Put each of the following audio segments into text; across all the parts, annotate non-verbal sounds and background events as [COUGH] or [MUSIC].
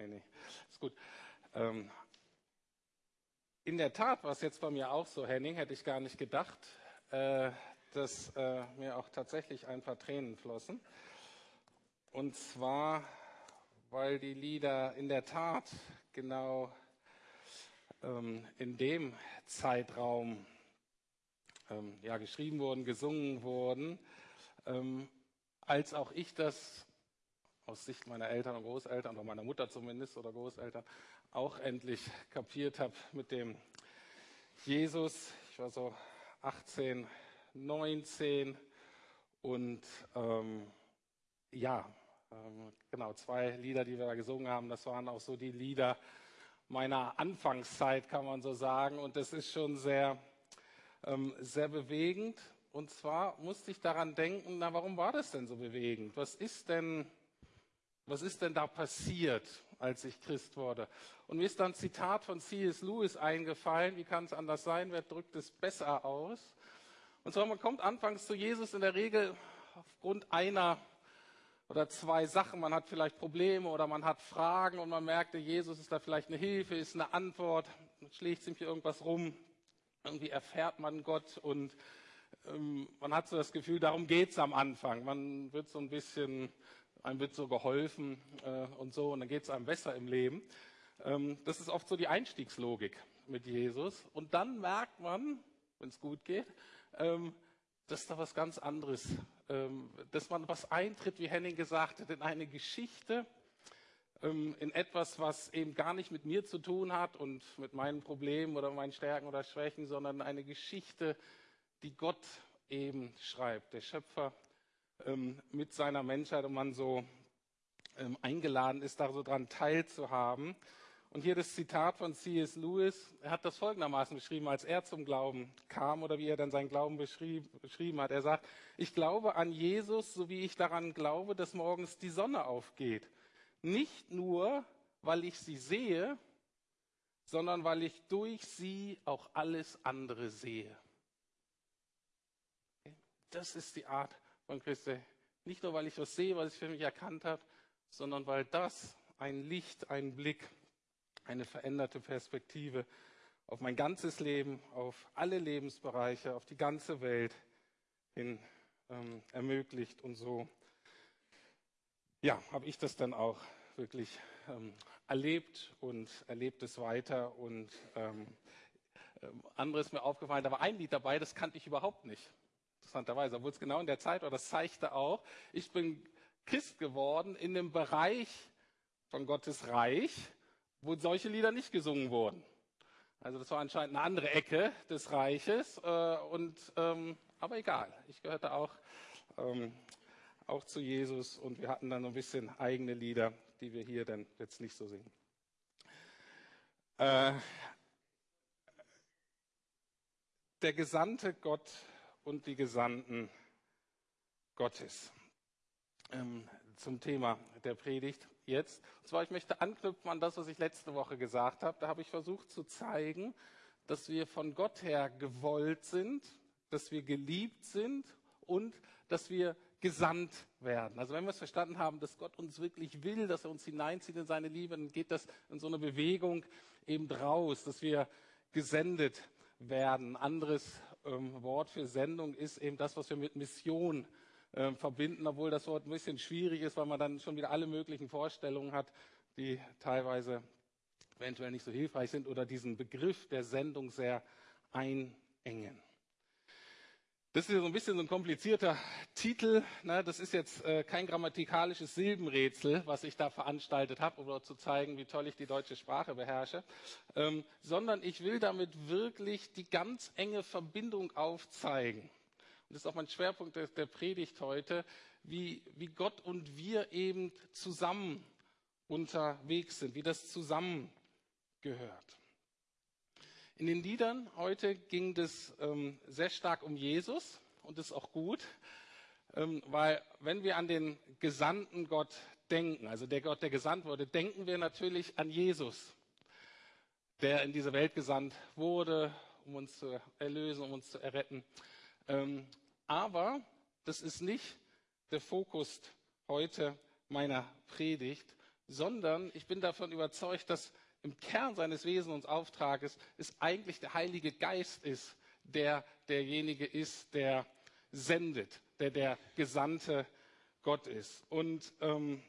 Nee, nee, ist gut. Ähm, in der Tat war es jetzt bei mir auch so, Henning, hätte ich gar nicht gedacht, äh, dass äh, mir auch tatsächlich ein paar Tränen flossen. Und zwar, weil die Lieder in der Tat genau ähm, in dem Zeitraum ähm, ja, geschrieben wurden, gesungen wurden, ähm, als auch ich das aus Sicht meiner Eltern und Großeltern oder meiner Mutter zumindest oder Großeltern auch endlich kapiert habe mit dem Jesus. Ich war so 18, 19 und ähm, ja, ähm, genau, zwei Lieder, die wir da gesungen haben, das waren auch so die Lieder meiner Anfangszeit, kann man so sagen. Und das ist schon sehr, ähm, sehr bewegend. Und zwar musste ich daran denken, na, warum war das denn so bewegend? Was ist denn, was ist denn da passiert, als ich Christ wurde? Und mir ist dann ein Zitat von C.S. Lewis eingefallen. Wie kann es anders sein? Wer drückt es besser aus? Und zwar, man kommt anfangs zu Jesus in der Regel aufgrund einer oder zwei Sachen. Man hat vielleicht Probleme oder man hat Fragen und man merkte, Jesus ist da vielleicht eine Hilfe, ist eine Antwort, schlägt sich irgendwas rum. Irgendwie erfährt man Gott und ähm, man hat so das Gefühl, darum geht es am Anfang. Man wird so ein bisschen, einem wird so geholfen äh, und so und dann geht es einem besser im Leben. Ähm, das ist oft so die Einstiegslogik mit Jesus. Und dann merkt man, wenn es gut geht, ähm, dass da was ganz anderes, ähm, dass man was eintritt, wie Henning gesagt hat, in eine Geschichte, ähm, in etwas, was eben gar nicht mit mir zu tun hat und mit meinen Problemen oder meinen Stärken oder Schwächen, sondern eine Geschichte, die Gott eben schreibt, der Schöpfer ähm, mit seiner Menschheit und man so ähm, eingeladen ist, da so dran teilzuhaben. Und hier das Zitat von C.S. Lewis. Er hat das folgendermaßen beschrieben, als er zum Glauben kam oder wie er dann seinen Glauben beschrieben hat. Er sagt, ich glaube an Jesus, so wie ich daran glaube, dass morgens die Sonne aufgeht. Nicht nur, weil ich sie sehe, sondern weil ich durch sie auch alles andere sehe. Das ist die Art von Christi. Nicht nur, weil ich was sehe, was ich für mich erkannt habe, sondern weil das ein Licht, ein Blick eine veränderte Perspektive auf mein ganzes Leben, auf alle Lebensbereiche, auf die ganze Welt hin ähm, ermöglicht. Und so, ja, habe ich das dann auch wirklich ähm, erlebt und erlebt es weiter. Und ähm, ähm anderes mir aufgefallen, da war ein Lied dabei, das kannte ich überhaupt nicht. Interessanterweise, obwohl es genau in der Zeit war, das zeigte auch, ich bin Christ geworden in dem Bereich von Gottes Reich, wo solche Lieder nicht gesungen wurden. Also das war anscheinend eine andere Ecke des Reiches. Äh, und, ähm, aber egal, ich gehörte auch, ähm, auch zu Jesus und wir hatten dann ein bisschen eigene Lieder, die wir hier dann jetzt nicht so singen. Äh, der Gesandte Gott und die Gesandten Gottes. Ähm, zum Thema der Predigt jetzt. Und zwar, ich möchte anknüpfen an das, was ich letzte Woche gesagt habe. Da habe ich versucht zu zeigen, dass wir von Gott her gewollt sind, dass wir geliebt sind und dass wir gesandt werden. Also wenn wir es verstanden haben, dass Gott uns wirklich will, dass er uns hineinzieht in seine Liebe, dann geht das in so eine Bewegung eben raus, dass wir gesendet werden. Anderes Wort für Sendung ist eben das, was wir mit Mission äh, verbinden, obwohl das Wort ein bisschen schwierig ist, weil man dann schon wieder alle möglichen Vorstellungen hat, die teilweise eventuell nicht so hilfreich sind oder diesen Begriff der Sendung sehr einengen. Das ist so ein bisschen so ein komplizierter Titel. Ne? Das ist jetzt äh, kein grammatikalisches Silbenrätsel, was ich da veranstaltet habe, um zu zeigen, wie toll ich die deutsche Sprache beherrsche, ähm, sondern ich will damit wirklich die ganz enge Verbindung aufzeigen und das ist auch mein Schwerpunkt der, der Predigt heute, wie, wie Gott und wir eben zusammen unterwegs sind, wie das zusammengehört. In den Liedern heute ging es ähm, sehr stark um Jesus und das ist auch gut, ähm, weil wenn wir an den gesandten Gott denken, also der Gott, der gesandt wurde, denken wir natürlich an Jesus, der in diese Welt gesandt wurde, um uns zu erlösen, um uns zu erretten. Ähm, aber das ist nicht der Fokus heute meiner Predigt, sondern ich bin davon überzeugt, dass im Kern seines Wesens und Auftrages es eigentlich der Heilige Geist ist, der derjenige ist, der sendet, der der Gesandte Gott ist. Und ähm,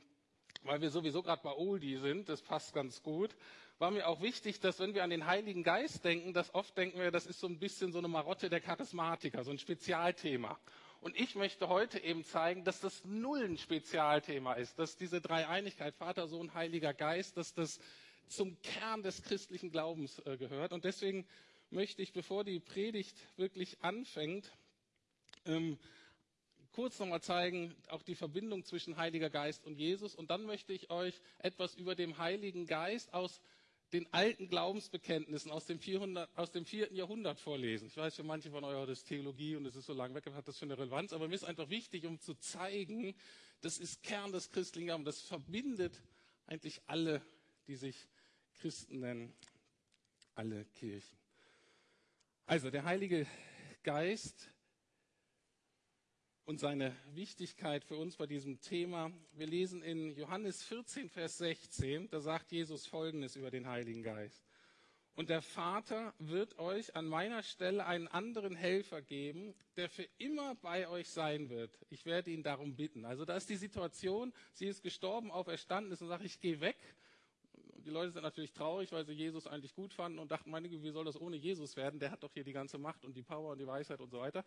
weil wir sowieso gerade bei Oldie sind, das passt ganz gut, war mir auch wichtig, dass wenn wir an den Heiligen Geist denken, dass oft denken wir, das ist so ein bisschen so eine Marotte der Charismatiker, so ein Spezialthema. Und ich möchte heute eben zeigen, dass das null ein Spezialthema ist, dass diese Dreieinigkeit, Vater, Sohn, Heiliger Geist, dass das zum Kern des christlichen Glaubens äh, gehört. Und deswegen möchte ich, bevor die Predigt wirklich anfängt, ähm, kurz nochmal zeigen, auch die Verbindung zwischen Heiliger Geist und Jesus. Und dann möchte ich euch etwas über den Heiligen Geist aus den alten Glaubensbekenntnissen aus dem, 400, aus dem vierten Jahrhundert vorlesen. Ich weiß, für manche von euch das ist Theologie und es ist so lange weg, hat das für eine Relevanz, aber mir ist einfach wichtig, um zu zeigen, das ist Kern des christlichen Glaubens. Das verbindet eigentlich alle, die sich Christen nennen, alle Kirchen. Also der Heilige Geist und seine Wichtigkeit für uns bei diesem Thema. Wir lesen in Johannes 14, Vers 16, da sagt Jesus Folgendes über den Heiligen Geist. Und der Vater wird euch an meiner Stelle einen anderen Helfer geben, der für immer bei euch sein wird. Ich werde ihn darum bitten. Also da ist die Situation, sie ist gestorben, auferstanden ist und sagt, ich gehe weg. Die Leute sind natürlich traurig, weil sie Jesus eigentlich gut fanden und dachten, meine Güte, wie soll das ohne Jesus werden? Der hat doch hier die ganze Macht und die Power und die Weisheit und so weiter.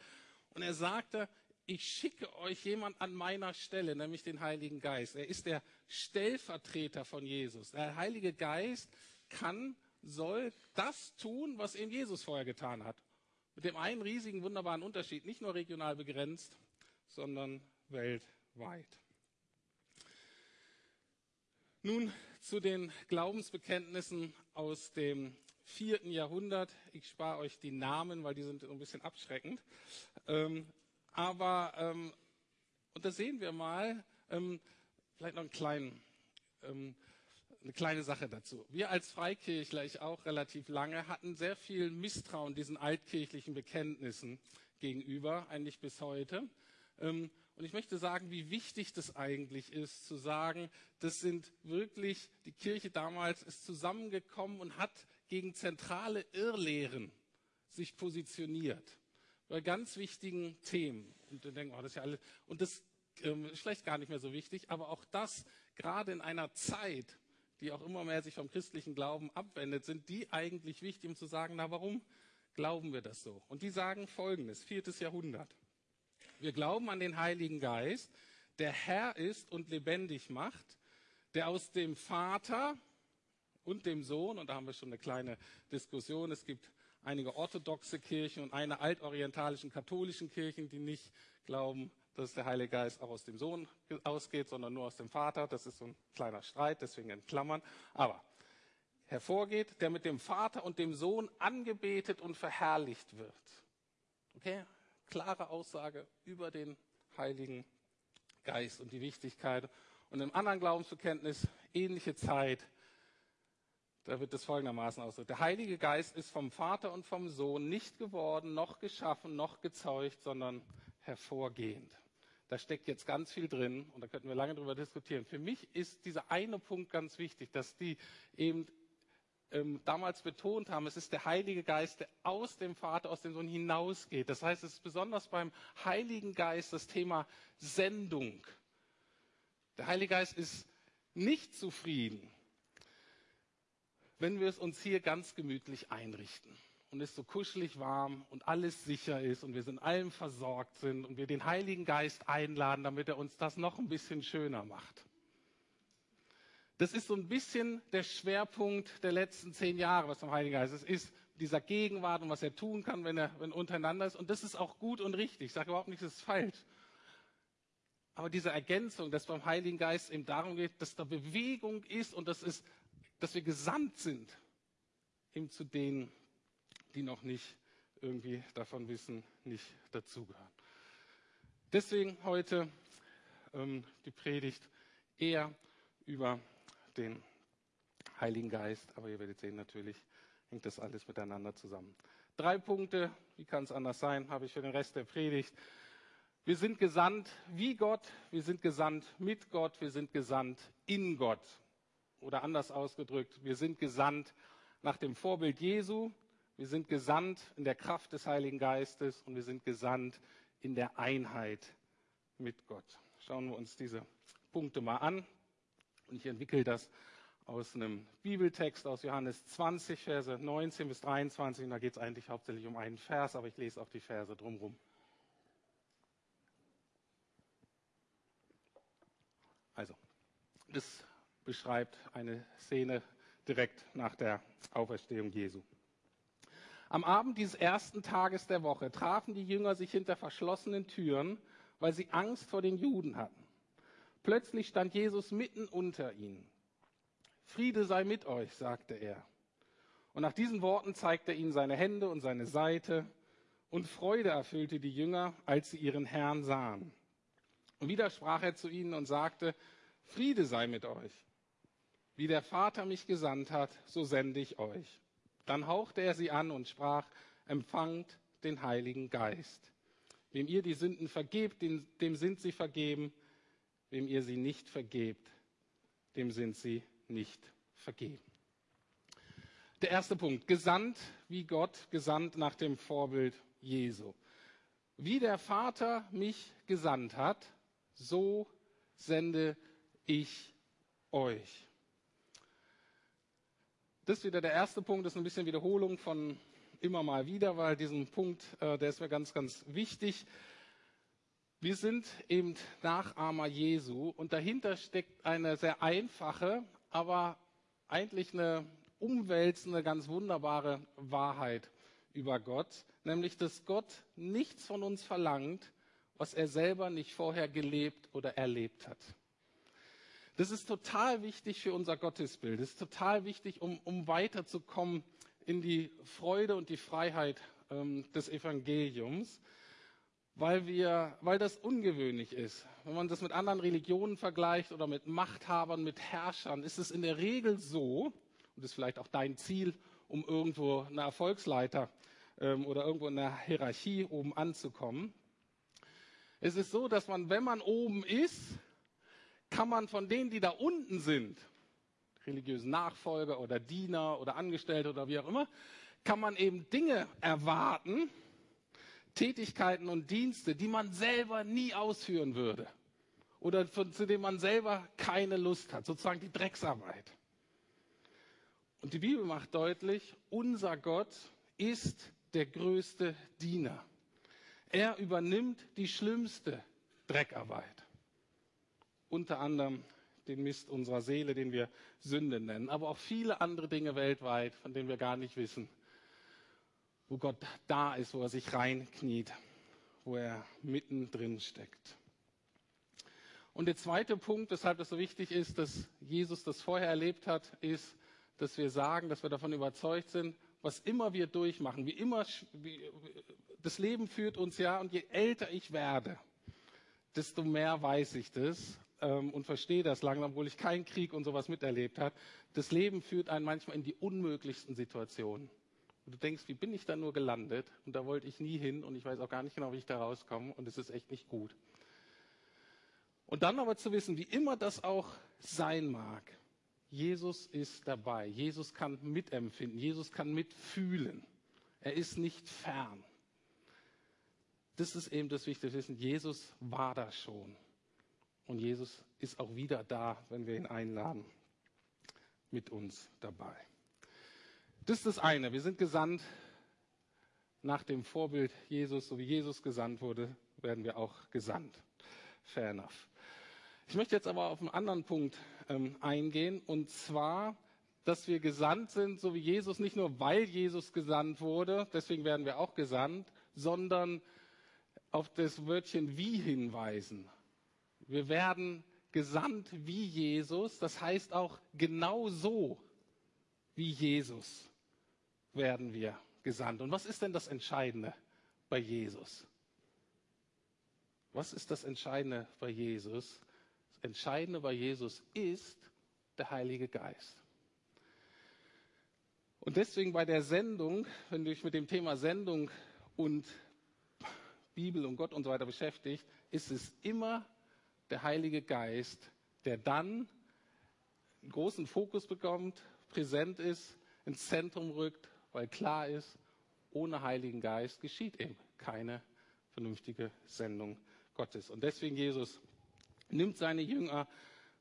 Und er sagte, ich schicke euch jemand an meiner Stelle, nämlich den Heiligen Geist. Er ist der Stellvertreter von Jesus. Der Heilige Geist kann, soll das tun, was eben Jesus vorher getan hat. Mit dem einen riesigen, wunderbaren Unterschied, nicht nur regional begrenzt, sondern weltweit. Nun zu den Glaubensbekenntnissen aus dem vierten Jahrhundert. Ich spare euch die Namen, weil die sind ein bisschen abschreckend. Ähm, aber, ähm, und da sehen wir mal, ähm, vielleicht noch einen kleinen, ähm, eine kleine Sache dazu. Wir als Freikirchler, ich auch relativ lange, hatten sehr viel Misstrauen diesen altkirchlichen Bekenntnissen gegenüber, eigentlich bis heute. Und ich möchte sagen, wie wichtig das eigentlich ist, zu sagen, das sind wirklich, die Kirche damals ist zusammengekommen und hat gegen zentrale Irrlehren sich positioniert bei ganz wichtigen Themen. Und dann denken, oh, das ist ja alles. Und das ähm, ist vielleicht gar nicht mehr so wichtig, aber auch das, gerade in einer Zeit, die auch immer mehr sich vom christlichen Glauben abwendet, sind die eigentlich wichtig, um zu sagen, na, warum glauben wir das so? Und die sagen folgendes, viertes Jahrhundert. Wir glauben an den Heiligen Geist, der Herr ist und lebendig macht, der aus dem Vater und dem Sohn, und da haben wir schon eine kleine Diskussion, es gibt einige orthodoxe Kirchen und eine altorientalischen katholischen Kirchen, die nicht glauben, dass der Heilige Geist auch aus dem Sohn ausgeht, sondern nur aus dem Vater. Das ist so ein kleiner Streit, deswegen in Klammern. Aber hervorgeht, der mit dem Vater und dem Sohn angebetet und verherrlicht wird. Okay? Klare Aussage über den Heiligen Geist und die Wichtigkeit. Und im anderen Glaubensbekenntnis ähnliche Zeit da wird es folgendermaßen ausgedrückt. Der Heilige Geist ist vom Vater und vom Sohn nicht geworden, noch geschaffen, noch gezeugt, sondern hervorgehend. Da steckt jetzt ganz viel drin und da könnten wir lange drüber diskutieren. Für mich ist dieser eine Punkt ganz wichtig, dass die eben ähm, damals betont haben, es ist der Heilige Geist, der aus dem Vater, aus dem Sohn hinausgeht. Das heißt, es ist besonders beim Heiligen Geist das Thema Sendung. Der Heilige Geist ist nicht zufrieden wenn wir es uns hier ganz gemütlich einrichten und es so kuschelig warm und alles sicher ist und wir sind allem versorgt sind und wir den Heiligen Geist einladen, damit er uns das noch ein bisschen schöner macht. Das ist so ein bisschen der Schwerpunkt der letzten zehn Jahre, was vom Heiligen Geist ist. Ist dieser Gegenwart und was er tun kann, wenn er wenn untereinander ist. Und das ist auch gut und richtig. Ich sage überhaupt nicht, das ist falsch. Aber diese Ergänzung, dass beim Heiligen Geist eben darum geht, dass da Bewegung ist und das ist dass wir gesandt sind, eben zu denen, die noch nicht irgendwie davon wissen, nicht dazugehören. Deswegen heute ähm, die Predigt eher über den Heiligen Geist, aber ihr werdet sehen, natürlich hängt das alles miteinander zusammen. Drei Punkte, wie kann es anders sein, habe ich für den Rest der Predigt. Wir sind gesandt wie Gott, wir sind gesandt mit Gott, wir sind gesandt in Gott. oder anders ausgedrückt, wir sind gesandt nach dem Vorbild Jesu, wir sind gesandt in der Kraft des Heiligen Geistes und wir sind gesandt in der Einheit mit Gott. Schauen wir uns diese Punkte mal an. Und ich entwickle das aus einem Bibeltext aus Johannes 20, Verse 19 bis 23. Und da geht es eigentlich hauptsächlich um einen Vers, aber ich lese auch die Verse drumherum. Also, das beschreibt eine Szene direkt nach der Auferstehung Jesu. Am Abend dieses ersten Tages der Woche trafen die Jünger sich hinter verschlossenen Türen, weil sie Angst vor den Juden hatten. Plötzlich stand Jesus mitten unter ihnen. Friede sei mit euch, sagte er. Und nach diesen Worten zeigte er ihnen seine Hände und seine Seite, und Freude erfüllte die Jünger, als sie ihren Herrn sahen. Und wieder sprach er zu ihnen und sagte, Friede sei mit euch. Wie der Vater mich gesandt hat, so sende ich euch. Dann hauchte er sie an und sprach, empfangt den Heiligen Geist. Wem ihr die Sünden vergebt, dem, sind sie vergeben. Wem ihr sie nicht vergebt, dem sind sie nicht vergeben. Der erste Punkt, gesandt wie Gott, gesandt nach dem Vorbild Jesu. Wie der Vater mich gesandt hat, so sende ich euch. Das ist wieder der erste Punkt, das ist ein bisschen Wiederholung von immer mal wieder, weil diesen Punkt, äh, der ist mir ganz, ganz wichtig. Wir sind eben Nachahmer Jesu und dahinter steckt eine sehr einfache, aber eigentlich eine umwälzende, ganz wunderbare Wahrheit über Gott, nämlich dass Gott nichts von uns verlangt, was er selber nicht vorher gelebt oder erlebt hat. Das ist total wichtig für unser Gottesbild. Das ist total wichtig, um, um weiterzukommen in die Freude und die Freiheit ähm, des Evangeliums, weil, wir, weil das ungewöhnlich ist. Wenn man das mit anderen Religionen vergleicht oder mit Machthabern, mit Herrschern, ist es in der Regel so, und das ist vielleicht auch dein Ziel, um irgendwo eine Erfolgsleiter ähm, oder irgendwo in der Hierarchie oben anzukommen. Es ist so, dass man, wenn man oben ist, kann man von denen, die da unten sind, religiösen Nachfolger oder Diener oder Angestellte oder wie auch immer, kann man eben Dinge erwarten, Tätigkeiten und Dienste, die man selber nie ausführen würde oder zu denen man selber keine Lust hat, sozusagen die Drecksarbeit. Und die Bibel macht deutlich, unser Gott ist der größte Diener. Er übernimmt die schlimmste Dreckarbeit unter anderem den Mist unserer Seele, den wir Sünde nennen, aber auch viele andere Dinge weltweit, von denen wir gar nicht wissen, wo Gott da ist, wo er sich reinkniet, wo er mittendrin steckt. Und der zweite Punkt, weshalb es so wichtig ist, dass Jesus das vorher erlebt hat, ist, dass wir sagen, dass wir davon überzeugt sind, was immer wir durchmachen, wie immer, wie, das Leben führt uns ja, und je älter ich werde, desto mehr weiß ich das ähm, und verstehe das langsam, obwohl ich keinen Krieg und sowas miterlebt habe. Das Leben führt einen manchmal in die unmöglichsten Situationen. Und du denkst, wie bin ich da nur gelandet? Und da wollte ich nie hin und ich weiß auch gar nicht genau, wie ich da rauskomme und es ist echt nicht gut. Und dann aber zu wissen, wie immer das auch sein mag, Jesus ist dabei. Jesus kann mitempfinden. Jesus kann mitfühlen. Er ist nicht fern. Das ist eben das wichtige Wissen. Jesus war da schon. Und Jesus ist auch wieder da, wenn wir ihn einladen, mit uns dabei. Das ist das eine. Wir sind gesandt nach dem Vorbild Jesus. So wie Jesus gesandt wurde, werden wir auch gesandt. Fair enough. Ich möchte jetzt aber auf einen anderen Punkt ähm, eingehen. Und zwar, dass wir gesandt sind, so wie Jesus, nicht nur weil Jesus gesandt wurde, deswegen werden wir auch gesandt, sondern auf das Wörtchen wie hinweisen. Wir werden gesandt wie Jesus, das heißt auch genau so wie Jesus werden wir gesandt. Und was ist denn das Entscheidende bei Jesus? Was ist das Entscheidende bei Jesus? Das Entscheidende bei Jesus ist der Heilige Geist. Und deswegen bei der Sendung, wenn du dich mit dem Thema Sendung und Bibel und Gott und so weiter beschäftigt, ist es immer der Heilige Geist, der dann großen Fokus bekommt, präsent ist, ins Zentrum rückt, weil klar ist, ohne Heiligen Geist geschieht eben keine vernünftige Sendung Gottes. Und deswegen Jesus nimmt seine Jünger,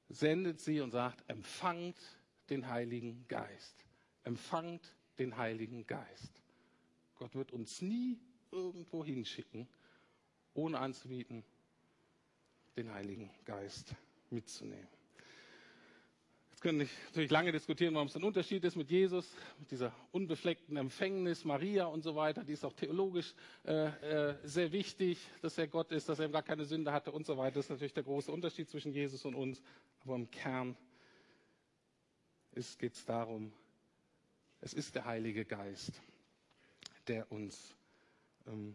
sendet sie und sagt, empfangt den Heiligen Geist. Empfangt den Heiligen Geist. Gott wird uns nie irgendwo hinschicken, ohne anzubieten, den Heiligen Geist mitzunehmen. Können ich natürlich lange diskutieren, warum es ein Unterschied ist mit Jesus, mit dieser unbefleckten Empfängnis, Maria und so weiter. Die ist auch theologisch äh, äh, sehr wichtig, dass er Gott ist, dass er gar keine Sünde hatte und so weiter. Das ist natürlich der große Unterschied zwischen Jesus und uns. Aber im Kern geht es darum, es ist der Heilige Geist, der uns, ähm,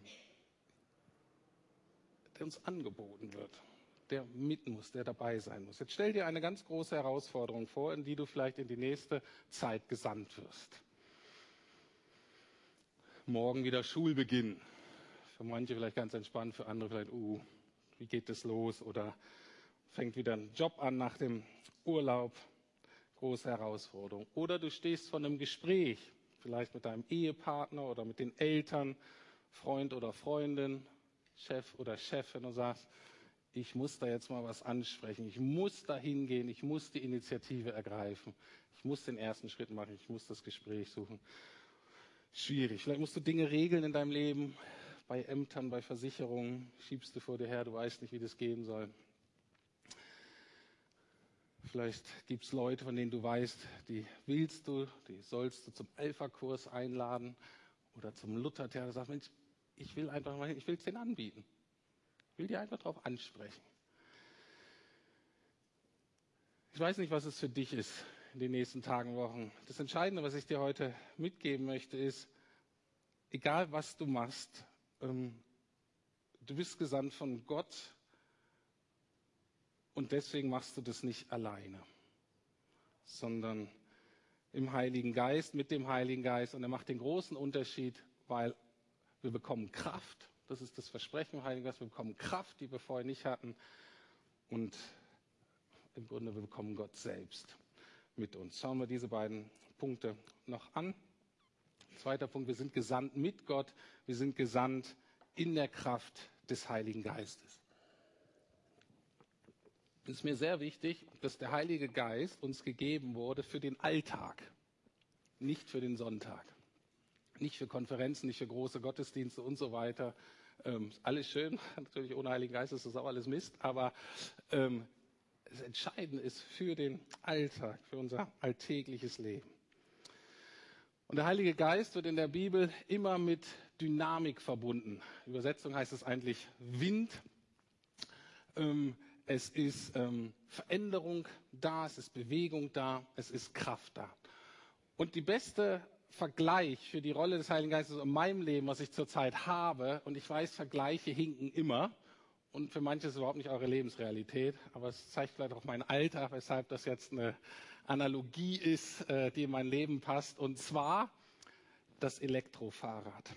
der uns angeboten wird der mit muss, der dabei sein muss. Jetzt stell dir eine ganz große Herausforderung vor, in die du vielleicht in die nächste Zeit gesandt wirst. Morgen wieder Schulbeginn. Für manche vielleicht ganz entspannt, für andere vielleicht, uh, wie geht das los? Oder fängt wieder ein Job an nach dem Urlaub. Große Herausforderung. Oder du stehst vor einem Gespräch, vielleicht mit deinem Ehepartner oder mit den Eltern, Freund oder Freundin, Chef oder Chefin und sagst, ich muss da jetzt mal was ansprechen, ich muss da hingehen, ich muss die Initiative ergreifen, ich muss den ersten Schritt machen, ich muss das Gespräch suchen. Schwierig. Vielleicht musst du Dinge regeln in deinem Leben, bei Ämtern, bei Versicherungen, schiebst du vor dir her, du weißt nicht, wie das gehen soll. Vielleicht gibt es Leute, von denen du weißt, die willst du, die sollst du zum Alpha-Kurs einladen oder zum Luther-Theater. Sag, Mensch, ich will einfach mal, ich will es denen anbieten. Ich will dir einfach darauf ansprechen. Ich weiß nicht, was es für dich ist in den nächsten Tagen, Wochen. Das Entscheidende, was ich dir heute mitgeben möchte, ist, egal was du machst, ähm, du bist gesandt von Gott und deswegen machst du das nicht alleine, sondern im Heiligen Geist, mit dem Heiligen Geist. Und er macht den großen Unterschied, weil wir bekommen Kraft das ist das Versprechen im Heiligen Geist. Wir bekommen Kraft, die wir vorher nicht hatten. Und im Grunde, wir bekommen Gott selbst mit uns. Schauen wir diese beiden Punkte noch an. Zweiter Punkt, wir sind gesandt mit Gott. Wir sind gesandt in der Kraft des Heiligen Geistes. Es ist mir sehr wichtig, dass der Heilige Geist uns gegeben wurde für den Alltag, nicht für den Sonntag. Nicht für Konferenzen, nicht für große Gottesdienste und so weiter, ähm, alles schön, [LAUGHS] natürlich ohne Heiligen Geist ist das auch alles Mist, aber ähm, das Entscheidende ist für den Alltag, für unser alltägliches Leben. Und der Heilige Geist wird in der Bibel immer mit Dynamik verbunden. Übersetzung heißt es eigentlich Wind. Ähm, es ist ähm, Veränderung da, es ist Bewegung da, es ist Kraft da. Und die beste Vergleich für die Rolle des Heiligen Geistes in meinem Leben, was ich zurzeit habe, und ich weiß, Vergleiche hinken immer, und für manche ist es überhaupt nicht eure Lebensrealität, aber es zeigt vielleicht auch mein Alter, weshalb das jetzt eine Analogie ist, äh, die in mein Leben passt, und zwar das Elektrofahrrad.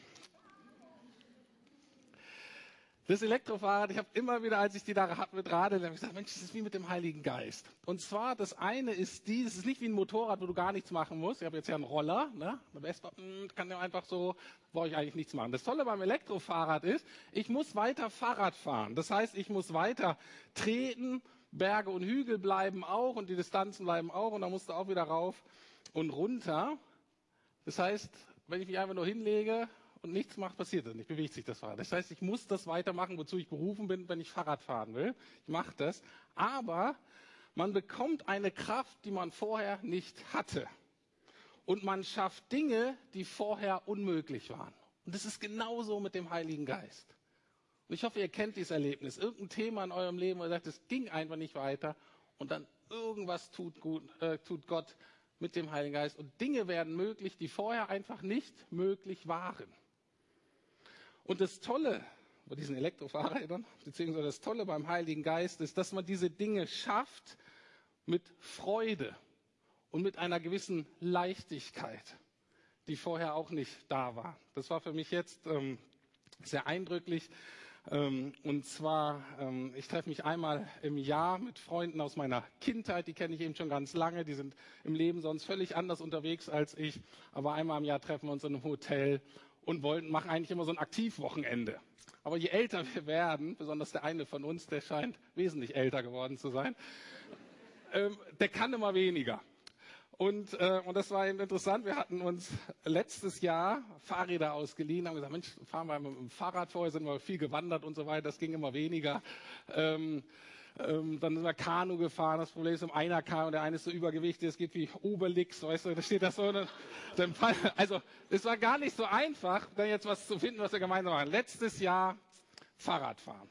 Das Elektrofahrrad, ich habe immer wieder, als ich die da mit radel, habe ich gesagt, Mensch, das ist wie mit dem Heiligen Geist. Und zwar, das eine ist die, es ist nicht wie ein Motorrad, wo du gar nichts machen musst. Ich habe jetzt ja einen Roller, ne? Eine Vespa, hm, kann ja einfach so, brauche ich eigentlich nichts machen. Das Tolle beim Elektrofahrrad ist, ich muss weiter Fahrrad fahren. Das heißt, ich muss weiter treten, Berge und Hügel bleiben auch und die Distanzen bleiben auch und dann musst du auch wieder rauf und runter. Das heißt, wenn ich mich einfach nur hinlege, und nichts macht, passiert das nicht, bewegt sich das Fahrrad. Das heißt, ich muss das weitermachen, wozu ich berufen bin, wenn ich Fahrrad fahren will. Ich mache das. Aber man bekommt eine Kraft, die man vorher nicht hatte. Und man schafft Dinge, die vorher unmöglich waren. Und das ist genauso mit dem Heiligen Geist. Und ich hoffe, ihr kennt dieses Erlebnis. Irgendein Thema in eurem Leben, wo ihr sagt, es ging einfach nicht weiter. Und dann irgendwas tut, gut, äh, tut Gott mit dem Heiligen Geist. Und Dinge werden möglich, die vorher einfach nicht möglich waren. Und das Tolle bei diesen Elektrofahrrädern, beziehungsweise das Tolle beim Heiligen Geist ist, dass man diese Dinge schafft mit Freude und mit einer gewissen Leichtigkeit, die vorher auch nicht da war. Das war für mich jetzt ähm, sehr eindrücklich, Ähm, und zwar, ähm, ich treffe mich einmal im Jahr mit Freunden aus meiner Kindheit, die kenne ich eben schon ganz lange, die sind im Leben sonst völlig anders unterwegs als ich, aber einmal im Jahr treffen wir uns in einem Hotel und wollen, machen eigentlich immer so ein Aktivwochenende. Aber je älter wir werden, besonders der eine von uns, der scheint wesentlich älter geworden zu sein, ähm, der kann immer weniger. Und, äh, und das war eben interessant. Wir hatten uns letztes Jahr Fahrräder ausgeliehen, haben gesagt, Mensch, fahren wir mit dem Fahrrad vorher, sind wir viel gewandert und so weiter. Das ging immer weniger. Ähm, ähm, dann sind wir Kanu gefahren. Das Problem ist, um einer Kanu, der eine ist so übergewichtig, es geht wie Obelix, weißt du, da steht das so. Dann, also, es war gar nicht so einfach, da jetzt was zu finden, was wir gemeinsam machen. Letztes Jahr Fahrradfahren.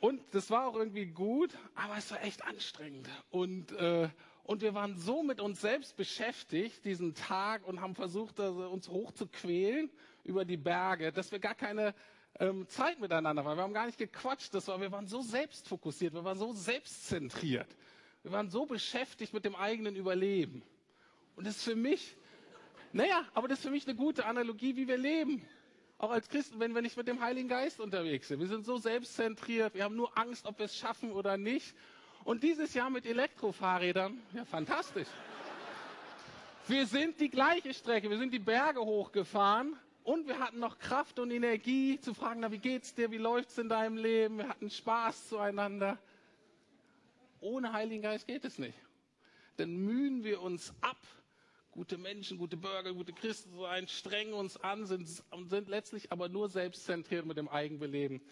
Und das war auch irgendwie gut, aber es war echt anstrengend. Und, äh, und wir waren so mit uns selbst beschäftigt diesen Tag und haben versucht, uns hochzuquälen über die Berge, dass wir gar keine ähm, Zeit miteinander waren. Wir haben gar nicht gequatscht. Das war, wir waren so selbstfokussiert, wir waren so selbstzentriert. Wir waren so beschäftigt mit dem eigenen Überleben. Und das ist für mich, naja, aber das ist für mich eine gute Analogie, wie wir leben. Auch als Christen, wenn wir nicht mit dem Heiligen Geist unterwegs sind. Wir sind so selbstzentriert, wir haben nur Angst, ob wir es schaffen oder nicht. Und dieses Jahr mit Elektrofahrrädern, ja, fantastisch. Wir sind die gleiche Strecke, wir sind die Berge hochgefahren und wir hatten noch Kraft und Energie zu fragen, na, wie geht's dir, wie läuft's in deinem Leben? Wir hatten Spaß zueinander. Ohne Heiligen Geist geht es nicht. Dann mühen wir uns ab, gute Menschen, gute Bürger, gute Christen zu sein, strengen uns an, sind, sind letztlich aber nur selbstzentriert mit dem Eigenbeleben,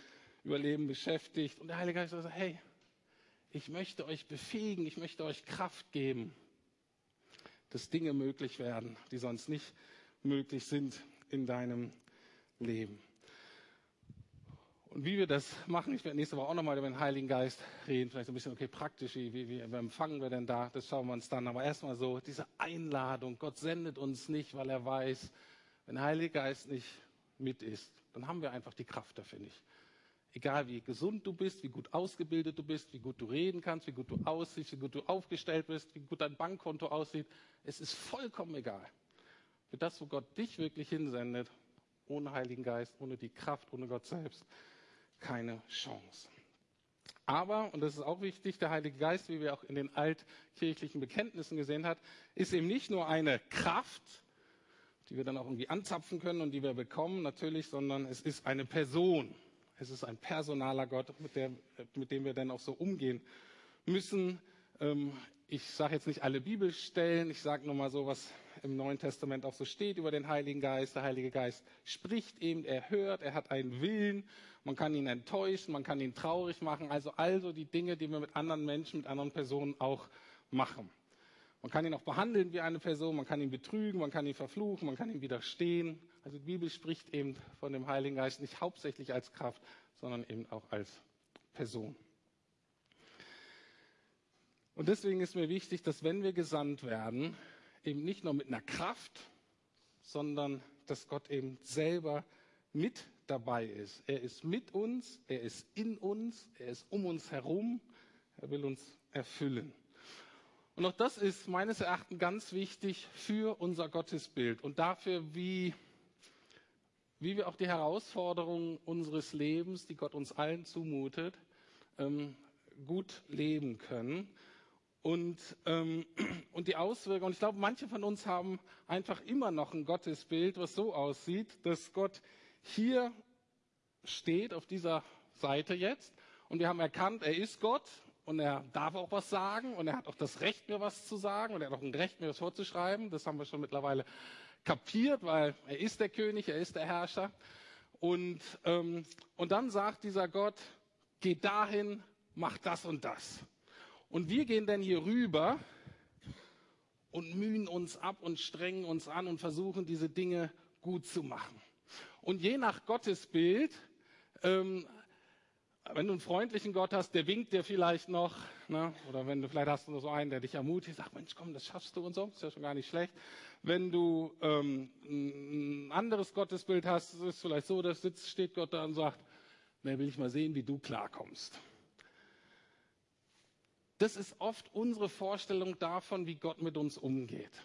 Überleben beschäftigt. Und der Heilige Geist sagt, hey, ich möchte euch befähigen, ich möchte euch Kraft geben, dass Dinge möglich werden, die sonst nicht möglich sind in deinem Leben. Und wie wir das machen, ich werde nächste Woche auch nochmal über den Heiligen Geist reden, vielleicht ein bisschen, okay, praktisch, wie, wie, wie empfangen wir denn da, das schauen wir uns dann. Aber erstmal so, diese Einladung, Gott sendet uns nicht, weil er weiß, wenn der Heilige Geist nicht mit ist, dann haben wir einfach die Kraft dafür nicht. Egal wie gesund du bist, wie gut ausgebildet du bist, wie gut du reden kannst, wie gut du aussiehst, wie gut du aufgestellt bist, wie gut dein Bankkonto aussieht. Es ist vollkommen egal. Für das, wo Gott dich wirklich hinsendet, ohne Heiligen Geist, ohne die Kraft, ohne Gott selbst, keine Chance. Aber, und das ist auch wichtig, der Heilige Geist, wie wir auch in den altkirchlichen Bekenntnissen gesehen haben, ist eben nicht nur eine Kraft, die wir dann auch irgendwie anzapfen können und die wir bekommen, natürlich, sondern es ist eine Person. Es ist ein personaler Gott, mit, der, mit dem wir dann auch so umgehen müssen. Ähm, ich sage jetzt nicht alle Bibelstellen, ich sage nur mal so, was im Neuen Testament auch so steht über den Heiligen Geist. Der Heilige Geist spricht eben, er hört, er hat einen Willen, man kann ihn enttäuschen, man kann ihn traurig machen. Also also die Dinge, die wir mit anderen Menschen, mit anderen Personen auch machen. Man kann ihn auch behandeln wie eine Person, man kann ihn betrügen, man kann ihn verfluchen, man kann ihm widerstehen. Also die Bibel spricht eben von dem Heiligen Geist nicht hauptsächlich als Kraft, sondern eben auch als Person. Und deswegen ist mir wichtig, dass wenn wir gesandt werden, eben nicht nur mit einer Kraft, sondern dass Gott eben selber mit dabei ist. Er ist mit uns, er ist in uns, er ist um uns herum, er will uns erfüllen. Und auch das ist meines Erachtens ganz wichtig für unser Gottesbild und dafür, wie wie wir auch die Herausforderungen unseres Lebens, die Gott uns allen zumutet, ähm, gut leben können. Und, ähm, und die Auswirkungen, ich glaube, manche von uns haben einfach immer noch ein Gottesbild, was so aussieht, dass Gott hier steht auf dieser Seite jetzt und wir haben erkannt, er ist Gott und er darf auch was sagen und er hat auch das Recht, mir was zu sagen und er hat auch ein Recht, mir was vorzuschreiben. Das haben wir schon mittlerweile kapiert, weil er ist der König, er ist der Herrscher. Und, ähm, und dann sagt dieser Gott, geh dahin, mach das und das. Und wir gehen dann hier rüber und mühen uns ab und strengen uns an und versuchen, diese Dinge gut zu machen. Und je nach Gottesbild ähm, wenn du einen freundlichen Gott hast, der winkt dir vielleicht noch, ne? oder wenn du vielleicht hast du so einen, der dich ermutigt, sagt, Mensch, komm, das schaffst du und so, ist ja schon gar nicht schlecht. Wenn du ähm, ein anderes Gottesbild hast, ist es vielleicht so, dass sitzt, steht Gott da und sagt, na, will ich mal sehen, wie du klarkommst. Das ist oft unsere Vorstellung davon, wie Gott mit uns umgeht.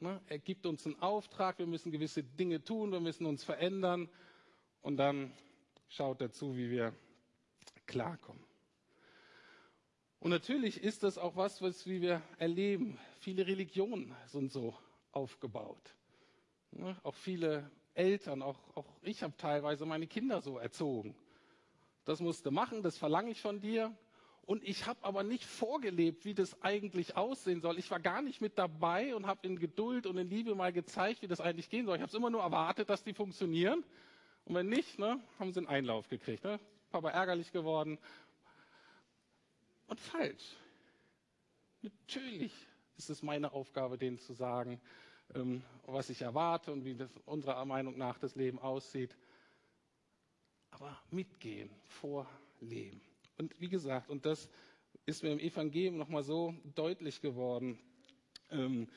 Ne? Er gibt uns einen Auftrag, wir müssen gewisse Dinge tun, wir müssen uns verändern und dann schaut dazu, wie wir klarkommen. Und natürlich ist das auch was, was wie wir erleben. Viele Religionen sind so aufgebaut. Ja, auch viele Eltern, auch, auch ich habe teilweise meine Kinder so erzogen. Das musst du machen, das verlange ich von dir. Und ich habe aber nicht vorgelebt, wie das eigentlich aussehen soll. Ich war gar nicht mit dabei und habe in Geduld und in Liebe mal gezeigt, wie das eigentlich gehen soll. Ich habe es immer nur erwartet, dass die funktionieren. Und wenn nicht, ne, haben sie einen Einlauf gekriegt. Ne? Papa ärgerlich geworden. Und falsch. Natürlich ist es meine Aufgabe, denen zu sagen, ähm, was ich erwarte und wie das unserer Meinung nach das Leben aussieht. Aber mitgehen, vorleben. Und wie gesagt, und das ist mir im Evangelium nochmal so deutlich geworden, ähm,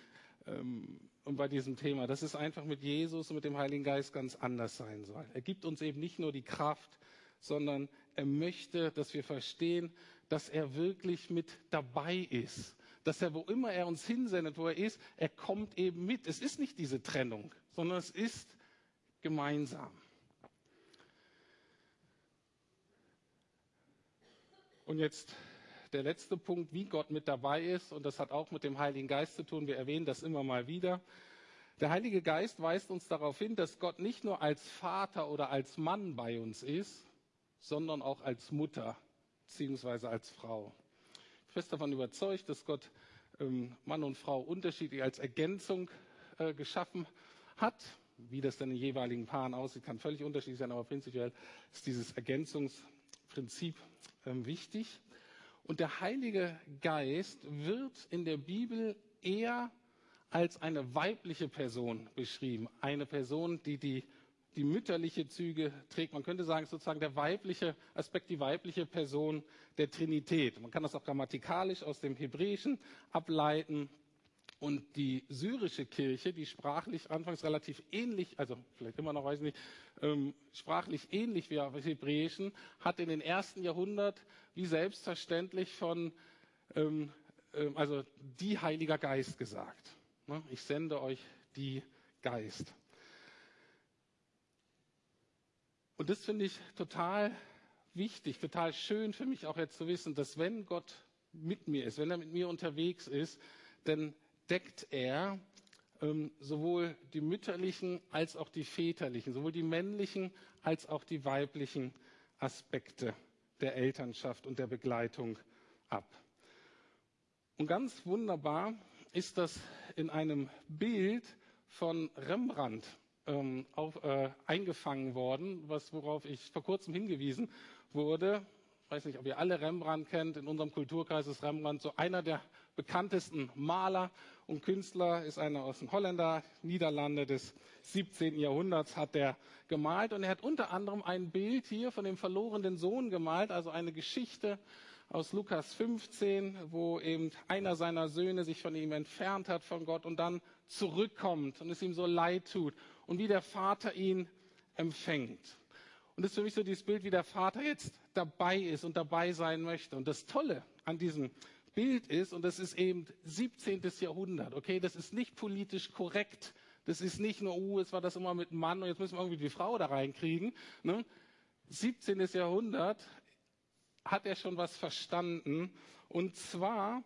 ähm, und bei diesem Thema, dass es einfach mit Jesus und mit dem Heiligen Geist ganz anders sein soll. Er gibt uns eben nicht nur die Kraft, sondern er möchte, dass wir verstehen, dass er wirklich mit dabei ist. Dass er, wo immer er uns hinsendet, wo er ist, er kommt eben mit. Es ist nicht diese Trennung, sondern es ist gemeinsam. Und jetzt der letzte Punkt, wie Gott mit dabei ist, und das hat auch mit dem Heiligen Geist zu tun. Wir erwähnen das immer mal wieder. Der Heilige Geist weist uns darauf hin, dass Gott nicht nur als Vater oder als Mann bei uns ist, sondern auch als Mutter bzw. als Frau. Ich bin fest davon überzeugt, dass Gott ähm, Mann und Frau unterschiedlich als Ergänzung äh, geschaffen hat. Wie das dann in jeweiligen Paaren aussieht, kann völlig unterschiedlich sein, aber prinzipiell ist dieses Ergänzungsprinzip ähm, wichtig. Und der Heilige Geist wird in der Bibel eher als eine weibliche Person beschrieben. Eine Person, die die, die mütterliche Züge trägt. Man könnte sagen, sozusagen der weibliche Aspekt, die weibliche Person der Trinität. Man kann das auch grammatikalisch aus dem Hebräischen ableiten. Und die syrische Kirche, die sprachlich anfangs relativ ähnlich, also vielleicht immer noch, weiß ich nicht, ähm, sprachlich ähnlich wie auf Hebräischen, hat in den ersten Jahrhundert wie selbstverständlich von, ähm, äh, also die Heiliger Geist gesagt. Ne? Ich sende euch die Geist. Und das finde ich total wichtig, total schön für mich auch jetzt zu wissen, dass wenn Gott mit mir ist, wenn er mit mir unterwegs ist, dann deckt er ähm, sowohl die mütterlichen als auch die väterlichen, sowohl die männlichen als auch die weiblichen Aspekte der Elternschaft und der Begleitung ab. Und ganz wunderbar ist das in einem Bild von Rembrandt ähm, auf, äh, eingefangen worden, was, worauf ich vor kurzem hingewiesen wurde. Ich weiß nicht, ob ihr alle Rembrandt kennt. In unserem Kulturkreis ist Rembrandt so einer der bekanntesten Maler und Künstler, ist einer aus den Holländer, Niederlande des 17. Jahrhunderts hat er gemalt. Und er hat unter anderem ein Bild hier von dem verlorenen Sohn gemalt, also eine Geschichte aus Lukas 15, wo eben einer seiner Söhne sich von ihm entfernt hat von Gott und dann zurückkommt und es ihm so leid tut und wie der Vater ihn empfängt. Und das ist für mich so dieses Bild, wie der Vater jetzt dabei ist und dabei sein möchte. Und das Tolle an diesem Bild ist, und das ist eben 17. Jahrhundert, okay, das ist nicht politisch korrekt. Das ist nicht nur, uh, es war das immer mit Mann und jetzt müssen wir irgendwie die Frau da reinkriegen. Ne? 17. Jahrhundert hat er schon was verstanden. Und zwar,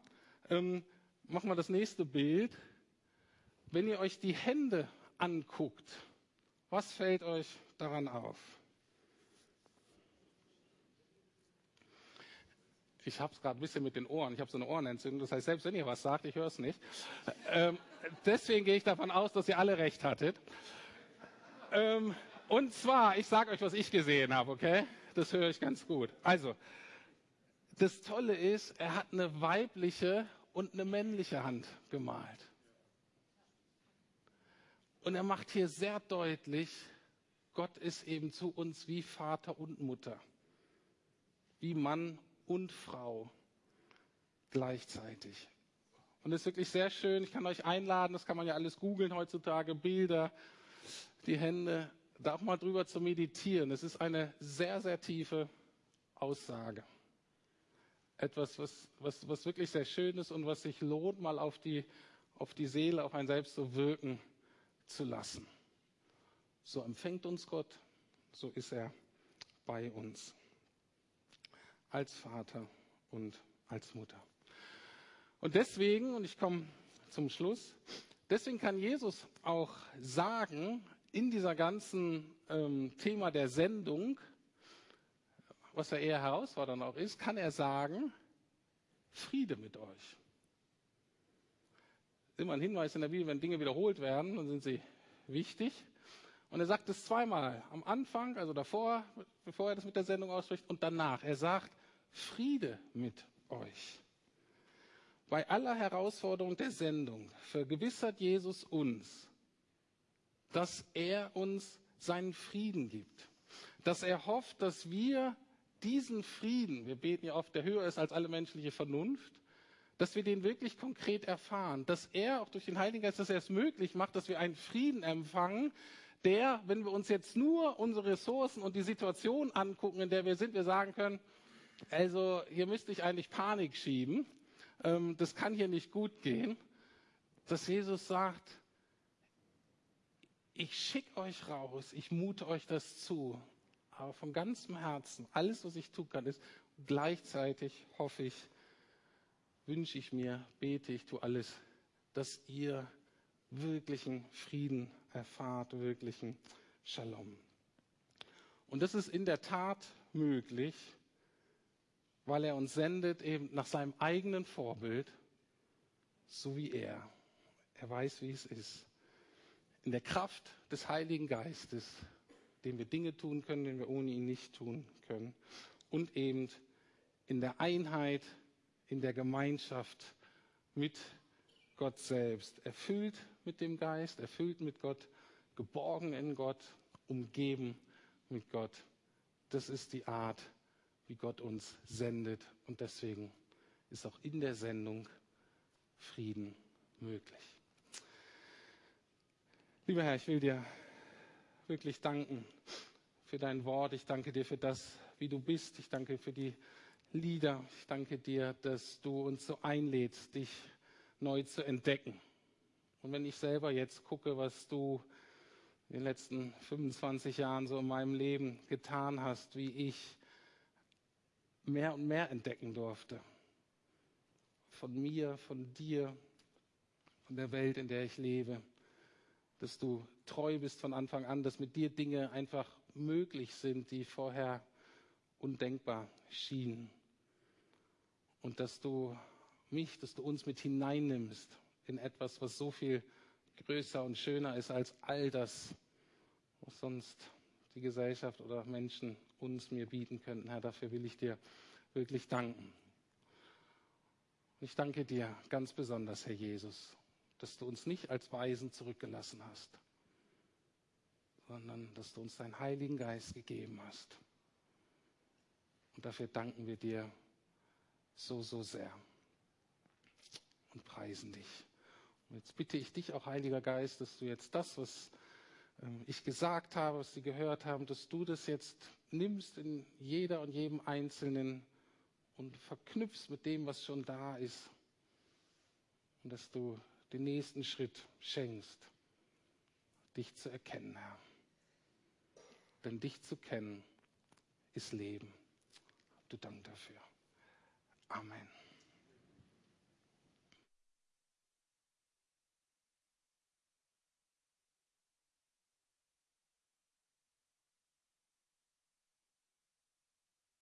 ähm, machen wir das nächste Bild. Wenn ihr euch die Hände anguckt, was fällt euch daran auf? Ich habe es gerade ein bisschen mit den Ohren. Ich habe so eine Ohrenentzündung. Das heißt, selbst wenn ihr was sagt, ich höre es nicht. Ähm, deswegen gehe ich davon aus, dass ihr alle recht hattet. Ähm, und zwar, ich sage euch, was ich gesehen habe, okay? Das höre ich ganz gut. Also, das Tolle ist, er hat eine weibliche und eine männliche Hand gemalt. Und er macht hier sehr deutlich, Gott ist eben zu uns wie Vater und Mutter, wie Mann und Frau gleichzeitig. Und das ist wirklich sehr schön. Ich kann euch einladen, das kann man ja alles googeln heutzutage, Bilder, die Hände, da auch mal drüber zu meditieren. Es ist eine sehr, sehr tiefe Aussage. Etwas, was, was, was wirklich sehr schön ist und was sich lohnt, mal auf die, auf die Seele, auf ein Selbst so wirken zu lassen. So empfängt uns Gott, so ist er bei uns. Als Vater und als Mutter. Und deswegen, und ich komme zum Schluss, deswegen kann Jesus auch sagen, in dieser ganzen ähm, Thema der Sendung, was ja eher herausfordernd auch ist, kann er sagen, Friede mit euch. Immer ein Hinweis in der Bibel, wenn Dinge wiederholt werden, dann sind sie wichtig. Und er sagt es zweimal, am Anfang, also davor, bevor er das mit der Sendung ausspricht, und danach. Er sagt, Friede mit euch. Bei aller Herausforderung der Sendung vergewissert Jesus uns, dass er uns seinen Frieden gibt. Dass er hofft, dass wir diesen Frieden, wir beten ja oft, der höher ist als alle menschliche Vernunft, dass wir den wirklich konkret erfahren, dass er auch durch den Heiligen Geist, dass er es möglich macht, dass wir einen Frieden empfangen, der, wenn wir uns jetzt nur unsere Ressourcen und die Situation angucken, in der wir sind, wir sagen können, also hier müsste ich eigentlich Panik schieben, ähm, das kann hier nicht gut gehen, dass Jesus sagt, ich schicke euch raus, ich mute euch das zu, aber von ganzem Herzen, alles, was ich tun kann, ist gleichzeitig hoffe ich, wünsche ich mir, bete ich, tue alles, dass ihr wirklichen Frieden erfahrt, wirklichen Shalom. Und das ist in der Tat möglich, weil er uns sendet eben nach seinem eigenen Vorbild, so wie er. Er weiß, wie es ist. In der Kraft des Heiligen Geistes, dem wir Dinge tun können, den wir ohne ihn nicht tun können. Und eben in der Einheit, in der Gemeinschaft mit Gott selbst. Erfüllt mit dem Geist, erfüllt mit Gott, geborgen in Gott, umgeben mit Gott. Das ist die Art, wie Gott uns sendet. Und deswegen ist auch in der Sendung Frieden möglich. Lieber Herr, ich will dir wirklich danken für dein Wort. Ich danke dir für das, wie du bist. Ich danke für die Lieder. Ich danke dir, dass du uns so einlädst, dich neu zu entdecken. Und wenn ich selber jetzt gucke, was du in den letzten 25 Jahren so in meinem Leben getan hast, wie ich mehr und mehr entdecken durfte. Von mir, von dir, von der Welt, in der ich lebe. Dass du treu bist von Anfang an, dass mit dir Dinge einfach möglich sind, die vorher undenkbar schienen. Und dass du mich, dass du uns mit hineinnimmst in etwas, was so viel größer und schöner ist als all das, was sonst die Gesellschaft oder Menschen uns mir bieten könnten. Herr, dafür will ich dir wirklich danken. Ich danke dir ganz besonders, Herr Jesus, dass du uns nicht als Weisen zurückgelassen hast, sondern dass du uns deinen Heiligen Geist gegeben hast. Und dafür danken wir dir so, so sehr und preisen dich. Und jetzt bitte ich dich auch, Heiliger Geist, dass du jetzt das, was ich gesagt habe, was sie gehört haben, dass du das jetzt nimmst in jeder und jedem Einzelnen und verknüpfst mit dem, was schon da ist. Und dass du den nächsten Schritt schenkst, dich zu erkennen, Herr. Denn dich zu kennen ist Leben. Du Dank dafür. Amen.